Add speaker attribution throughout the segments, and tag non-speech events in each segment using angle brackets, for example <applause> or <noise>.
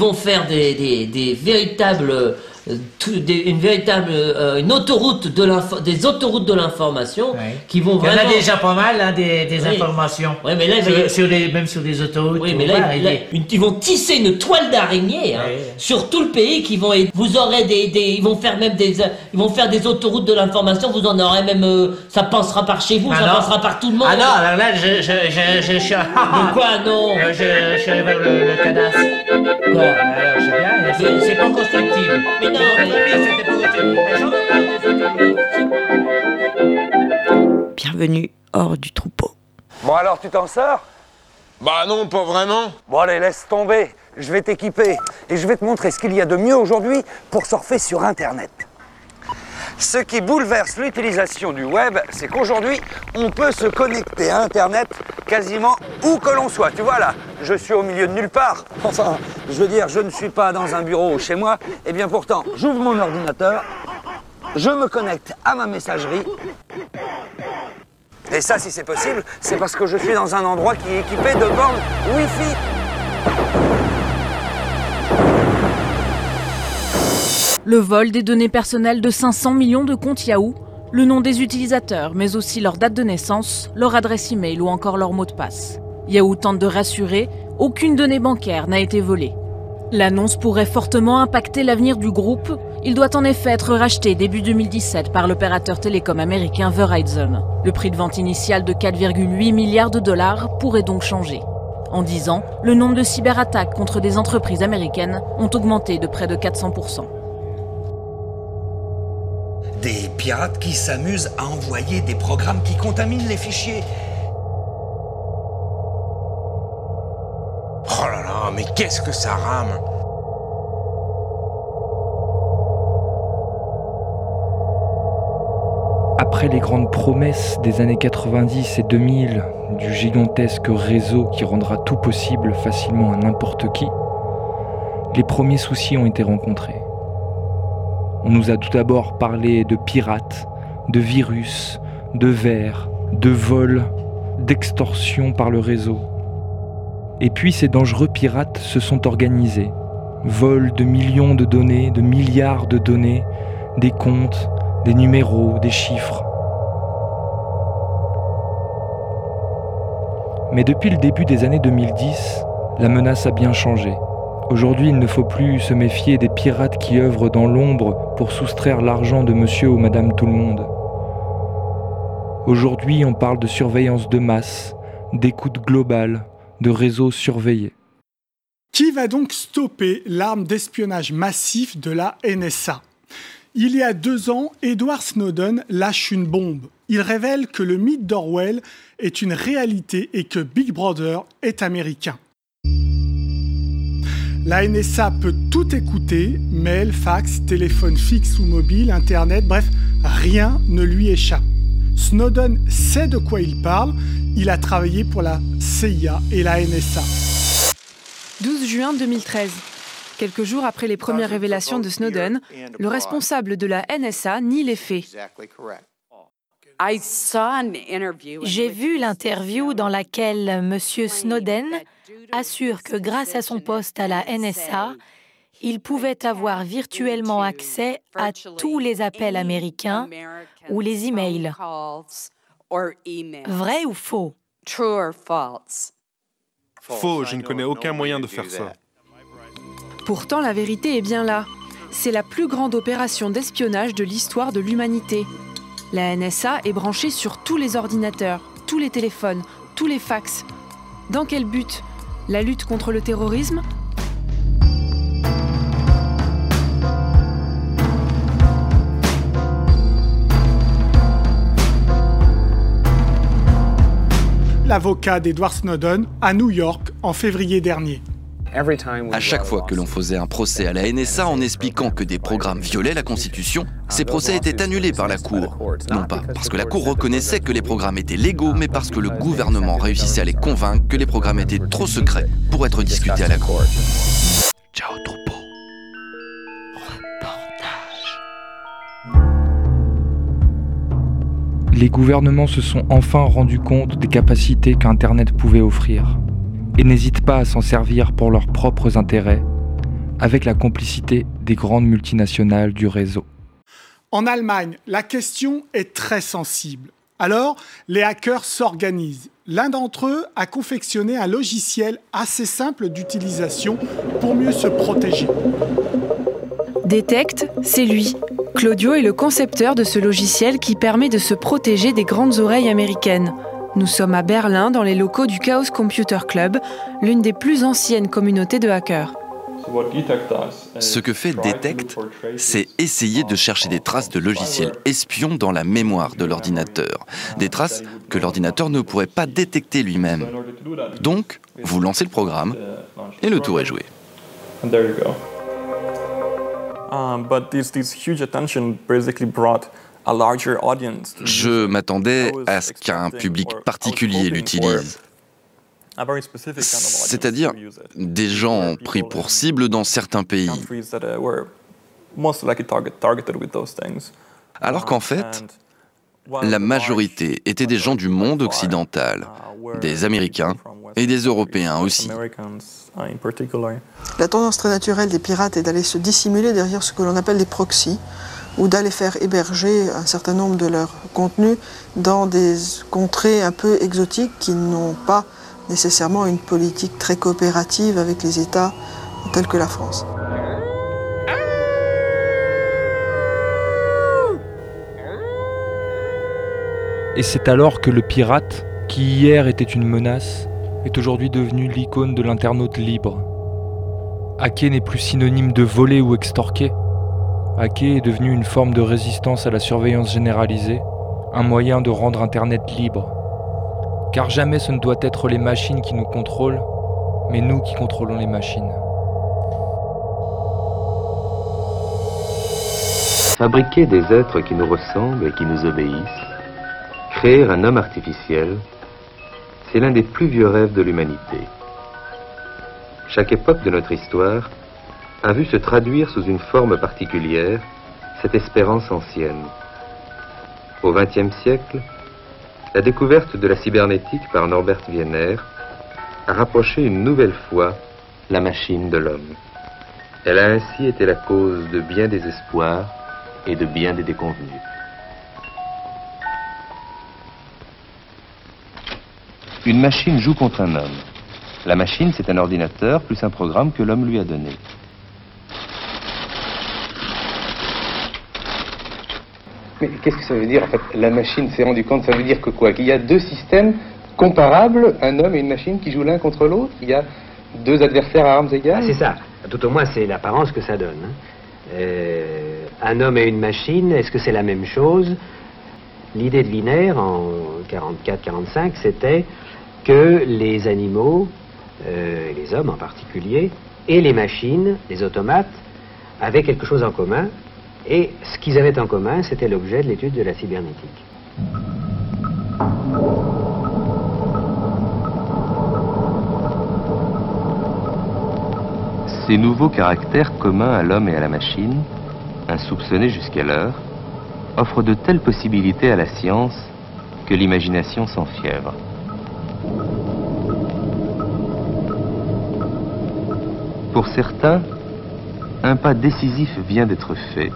Speaker 1: vont faire des, des, véritables tout- des- une véritable euh, une autoroute de des autoroutes de l'information
Speaker 2: Ouais.
Speaker 1: qui vont
Speaker 2: Il y en
Speaker 1: vraiment
Speaker 2: a déjà pas mal, hein, des, des
Speaker 1: Oui.
Speaker 2: informations.
Speaker 1: Ouais, mais là,
Speaker 2: sur, sur les, même sur des autoroutes.
Speaker 1: Oui, mais là, il- là, une- ils vont tisser une toile d'araignée hein, sur tout le pays qui vont être- vous aurez des, des ils vont faire même des euh, ils vont faire des autoroutes de l'information vous en aurez même euh, ça passera par chez vous
Speaker 2: Ah
Speaker 1: ça
Speaker 2: non.
Speaker 1: passera par tout le monde
Speaker 2: Ah non, alors là, je, je, je, je, suis...
Speaker 1: de quoi <laughs> non?
Speaker 2: Euh, je, je vers le, le cadastre.
Speaker 1: Quoi?
Speaker 2: Alors, je sais bien, c'est- pas constructible.
Speaker 1: Mais non,
Speaker 2: c'était.
Speaker 3: Bienvenue hors du troupeau.
Speaker 4: Bon alors tu t'en sors?
Speaker 5: Bah non, pas vraiment.
Speaker 4: Bon allez, laisse tomber. Je vais t'équiper et je vais te montrer ce qu'il y a de mieux aujourd'hui pour surfer sur Internet. Ce qui bouleverse l'utilisation du web, c'est qu'aujourd'hui, on peut se connecter à Internet quasiment où que l'on soit. Tu vois là, je suis au milieu de nulle part. <laughs> Enfin, je veux dire, je ne suis pas dans un bureau ou chez moi. Et bien pourtant, j'ouvre mon ordinateur, je me connecte à ma messagerie. Et ça, si c'est possible, c'est parce que je suis dans un endroit qui est équipé de bornes Wi-Fi.
Speaker 6: Le vol des données personnelles de 500 millions de comptes Yahoo, le nom des utilisateurs, mais aussi leur date de naissance, leur adresse email ou encore leur mot de passe. Yahoo tente de rassurer, aucune donnée bancaire n'a été volée. L'annonce pourrait fortement impacter l'avenir du groupe. Il doit en effet être racheté début 2017 par l'opérateur télécom américain Verizon. Le prix de vente initial de 4,8 milliards de dollars pourrait donc changer. En 10 ans, le nombre de cyberattaques contre des entreprises américaines ont augmenté de près de 400%.
Speaker 7: Des pirates qui s'amusent à envoyer des programmes qui contaminent les fichiers.
Speaker 5: Oh là là, mais qu'est-ce que ça rame?
Speaker 8: Après les grandes promesses des années 90 et 2000 du gigantesque réseau qui rendra tout possible facilement à n'importe qui, les premiers soucis ont été rencontrés. On nous a tout d'abord parlé de pirates, de virus, de vers, de vols, d'extorsion par le réseau. Et puis ces dangereux pirates se sont organisés. Vol de millions de données, de milliards de données, des comptes, des numéros, des chiffres. Mais depuis le début des années 2010, la menace a bien changé. Aujourd'hui, il ne faut plus se méfier des pirates qui œuvrent dans l'ombre pour soustraire l'argent de monsieur ou madame tout le monde. Aujourd'hui, on parle de surveillance de masse, d'écoute globale, de réseaux surveillés.
Speaker 9: Qui va donc stopper l'arme d'espionnage massif de la NSA Il y a deux ans, Edward Snowden lâche une bombe. Il révèle que le mythe d'Orwell est une réalité et que Big Brother est américain. La NSA peut tout écouter, mail, fax, téléphone fixe ou mobile, internet, bref, rien ne lui échappe. Snowden sait de quoi il parle, il a travaillé pour la CIA et la NSA.
Speaker 10: 12 juin 2013. Quelques jours après les premières révélations de Snowden, le responsable de la NSA nie les faits.
Speaker 3: J'ai vu l'interview dans laquelle M. Snowden assure que grâce à son poste à la NSA, il pouvait avoir virtuellement accès à tous les appels américains ou les emails. Vrai ou faux?
Speaker 11: Faux, je ne connais aucun moyen de faire ça.
Speaker 10: Pourtant, la vérité est bien là. C'est la plus grande opération d'espionnage de l'histoire de l'humanité. La NSA est branchée sur tous les ordinateurs, tous les téléphones, tous les fax. Dans quel but? La lutte contre le terrorisme?
Speaker 9: L'avocat d'Edward Snowden à New York en février dernier.
Speaker 12: À chaque fois que l'on faisait un procès à la NSA en expliquant que des programmes violaient la Constitution, ces procès étaient annulés par la Cour. Non pas parce que la Cour reconnaissait que les programmes étaient légaux, mais parce que le gouvernement réussissait à les convaincre que les programmes étaient trop secrets pour être discutés à la Cour. Ciao troupeau.
Speaker 8: Les gouvernements se sont enfin rendus compte des capacités qu'Internet pouvait offrir et n'hésitent pas à s'en servir pour leurs propres intérêts, avec la complicité des grandes multinationales du réseau.
Speaker 9: En Allemagne, la question est très sensible. Alors, les hackers s'organisent. L'un d'entre eux a confectionné un logiciel assez simple d'utilisation pour mieux se protéger.
Speaker 10: Detect, c'est lui. Claudio est le concepteur de ce logiciel qui permet de se protéger des grandes oreilles américaines. Nous sommes à Berlin dans les locaux du Chaos Computer Club, l'une des plus anciennes communautés de hackers.
Speaker 12: Ce que fait Detect, c'est essayer de chercher des traces de logiciels espions dans la mémoire de l'ordinateur. Des traces que l'ordinateur ne pourrait pas détecter lui-même. Donc, vous lancez le programme et le tour est joué. Je m'attendais à ce qu'un public particulier l'utilise. C'est-à-dire des gens pris pour cible dans certains pays. Alors qu'en fait, la majorité étaient des gens du monde occidental, des Américains et des Européens aussi.
Speaker 13: La tendance très naturelle des pirates est d'aller se dissimuler derrière ce que l'on appelle des proxys, ou d'aller faire héberger un certain nombre de leurs contenus dans des contrées un peu exotiques qui n'ont pas nécessairement une politique très coopérative avec les États tels que la France.
Speaker 8: Et c'est alors que le pirate, qui hier était une menace, est aujourd'hui devenu l'icône de l'internaute libre. Hacker n'est plus synonyme de voler ou extorquer. Hacker est devenu une forme de résistance à la surveillance généralisée, un moyen de rendre Internet libre. Car jamais ce ne doit être les machines qui nous contrôlent, mais nous qui contrôlons les machines.
Speaker 14: Fabriquer des êtres qui nous ressemblent et qui nous obéissent, créer un homme artificiel, c'est l'un des plus vieux rêves de l'humanité. Chaque époque de notre histoire a vu se traduire sous une forme particulière cette espérance ancienne. Au XXe siècle, la découverte de la cybernétique par Norbert Wiener a rapproché une nouvelle fois la machine de l'homme. Elle a ainsi été la cause de bien des espoirs et de bien des déconvenus. Une machine joue contre un homme. La machine, c'est un ordinateur plus un programme que l'homme lui a donné. Mais qu'est-ce que ça veut dire en fait La machine s'est rendue compte, ça veut dire que quoi? Qu'il y a deux systèmes comparables, un homme et une machine qui jouent l'un contre l'autre? Il y a deux adversaires à armes égales?
Speaker 15: Ah, C'est ça. Tout au moins, c'est l'apparence que ça donne. Hein. Euh, un homme et une machine, est-ce que c'est la même chose? L'idée de Wiener, en 44-45, c'était que les animaux, euh, les hommes en particulier, et les machines, les automates, avaient quelque chose en commun, et ce qu'ils avaient en commun, c'était l'objet de l'étude de la cybernétique.
Speaker 14: Ces nouveaux caractères communs à l'homme et à la machine, insoupçonnés jusqu'alors, offrent de telles possibilités à la science que l'imagination s'enfièvre. Pour certains, un pas décisif vient d'être fait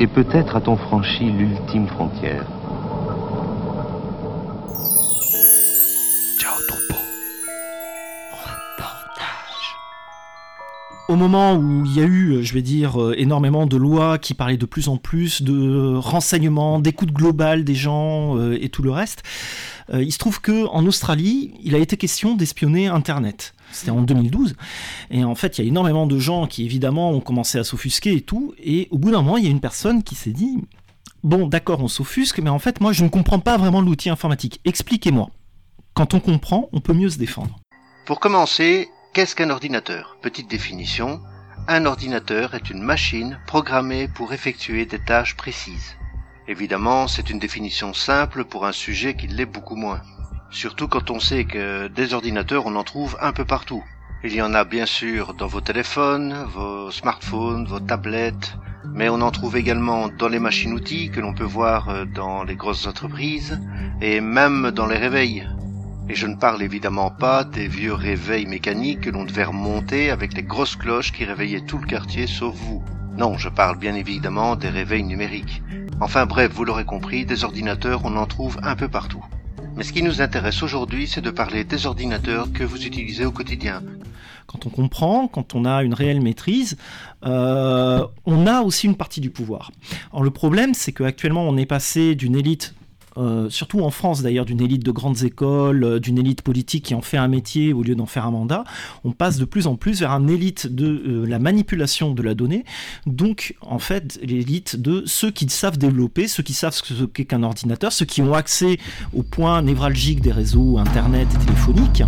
Speaker 14: et peut-être a-t-on franchi l'ultime frontière.
Speaker 16: Ciao troupeau. Au moment où il y a eu, je vais dire, euh, énormément de lois qui parlaient de plus en plus de renseignements, d'écoute globale des gens euh, et tout le reste, euh, il se trouve que en Australie, il a été question d'espionner Internet. C'était en 2012. Et en fait, il y a énormément de gens qui, évidemment, ont commencé à s'offusquer et tout. Et au bout d'un moment, il y a une personne qui s'est dit Bon, d'accord, on s'offusque, mais en fait, moi, je ne comprends pas vraiment l'outil informatique. Expliquez-moi. Quand on comprend, on peut mieux se défendre.
Speaker 17: Pour commencer, qu'est-ce qu'un ordinateur? Petite définition. Un ordinateur est une machine programmée pour effectuer des tâches précises. Évidemment, c'est une définition simple pour un sujet qui l'est beaucoup moins. Surtout quand on sait que des ordinateurs, on en trouve un peu partout. Il y en a bien sûr dans vos téléphones, vos smartphones, vos tablettes, mais on en trouve également dans les machines-outils que l'on peut voir euh, dans les grosses entreprises et même dans les réveils. Et je ne parle évidemment pas des vieux réveils mécaniques que l'on devait remonter avec les grosses cloches qui réveillaient tout le quartier sauf vous. Non, je parle bien évidemment des réveils numériques. Enfin bref, vous l'aurez compris, des ordinateurs, on en trouve un peu partout. Mais ce qui nous intéresse aujourd'hui, c'est de parler des ordinateurs que vous utilisez au quotidien.
Speaker 16: Quand on comprend, quand on a une réelle maîtrise, euh, on a aussi une partie du pouvoir. Alors le problème, c'est qu'actuellement, on est passé d'une élite euh, surtout en France d'ailleurs, d'une élite de grandes écoles, euh, d'une élite politique qui en fait un métier au lieu d'en faire un mandat, on passe de plus en plus vers une élite de euh, la manipulation de la donnée, donc en fait l'élite de ceux qui savent développer, ceux qui savent ce qu'est qu'un ordinateur, ceux qui ont accès aux points névralgiques des réseaux Internet et téléphoniques.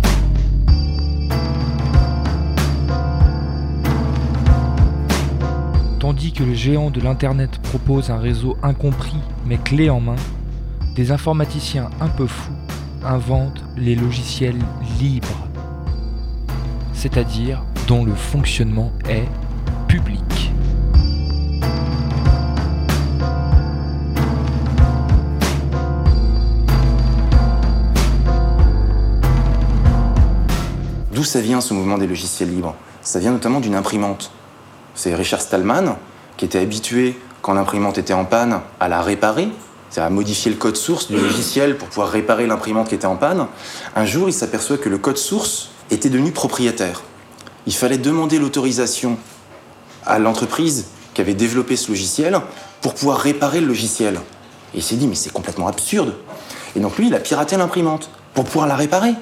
Speaker 8: Tandis que le géant de l'Internet propose un réseau incompris mais clé en main, des informaticiens un peu fous inventent les logiciels libres, c'est-à-dire dont le fonctionnement est public.
Speaker 18: D'où ça vient ce mouvement des logiciels libres? Ça vient notamment d'une imprimante. C'est Richard Stallman qui était habitué, quand l'imprimante était en panne, à la réparer c'est à modifier le code source du logiciel pour pouvoir réparer l'imprimante qui était en panne. Un jour, il s'aperçoit que le code source était devenu propriétaire. Il fallait demander l'autorisation à l'entreprise qui avait développé ce logiciel pour pouvoir réparer le logiciel. Et il s'est dit, mais c'est complètement absurde. Et donc lui, il a piraté l'imprimante pour pouvoir la réparer.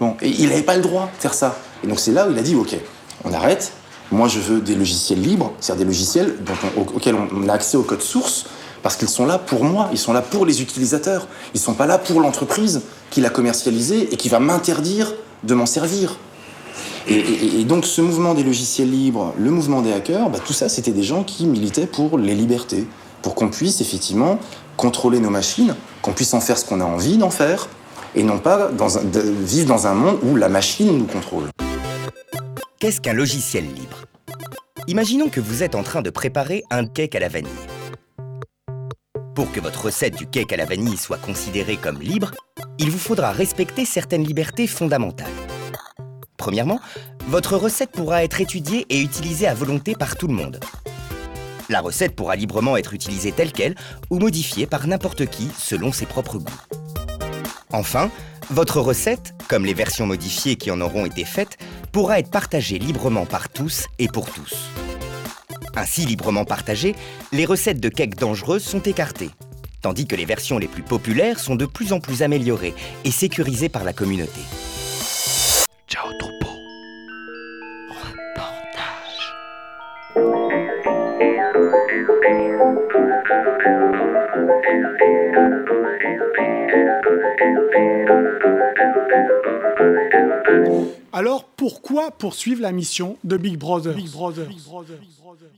Speaker 18: Bon, et il n'avait pas le droit de faire ça. Et donc c'est là où il a dit, ok, on arrête. Moi, je veux des logiciels libres, c'est-à-dire des logiciels auxquels on a accès au code source, parce qu'ils sont là pour moi, ils sont là pour les utilisateurs. Ils ne sont pas là pour l'entreprise qui l'a commercialisé et qui va m'interdire de m'en servir. Et, donc ce mouvement des logiciels libres, le mouvement des hackers, bah, tout ça, c'était des gens qui militaient pour les libertés, pour qu'on puisse effectivement contrôler nos machines, qu'on puisse en faire ce qu'on a envie d'en faire, et non pas vivre dans un monde où la machine nous contrôle.
Speaker 19: Qu'est-ce qu'un logiciel libre? Imaginons que vous êtes en train de préparer un cake à la vanille. Pour que votre recette du cake à la vanille soit considérée comme libre, il vous faudra respecter certaines libertés fondamentales. Premièrement, votre recette pourra être étudiée et utilisée à volonté par tout le monde. La recette pourra librement être utilisée telle qu'elle ou modifiée par n'importe qui selon ses propres goûts. Enfin, votre recette, comme les versions modifiées qui en auront été faites, pourra être partagée librement par tous et pour tous. Ainsi librement partagées, les recettes de cakes dangereuses sont écartées, tandis que les versions les plus populaires sont de plus en plus améliorées et sécurisées par la communauté. Ciao troupeau. Reportage.
Speaker 9: Alors pourquoi poursuivre la mission de Big Brother, Big Brother, Big Brother, Big Brother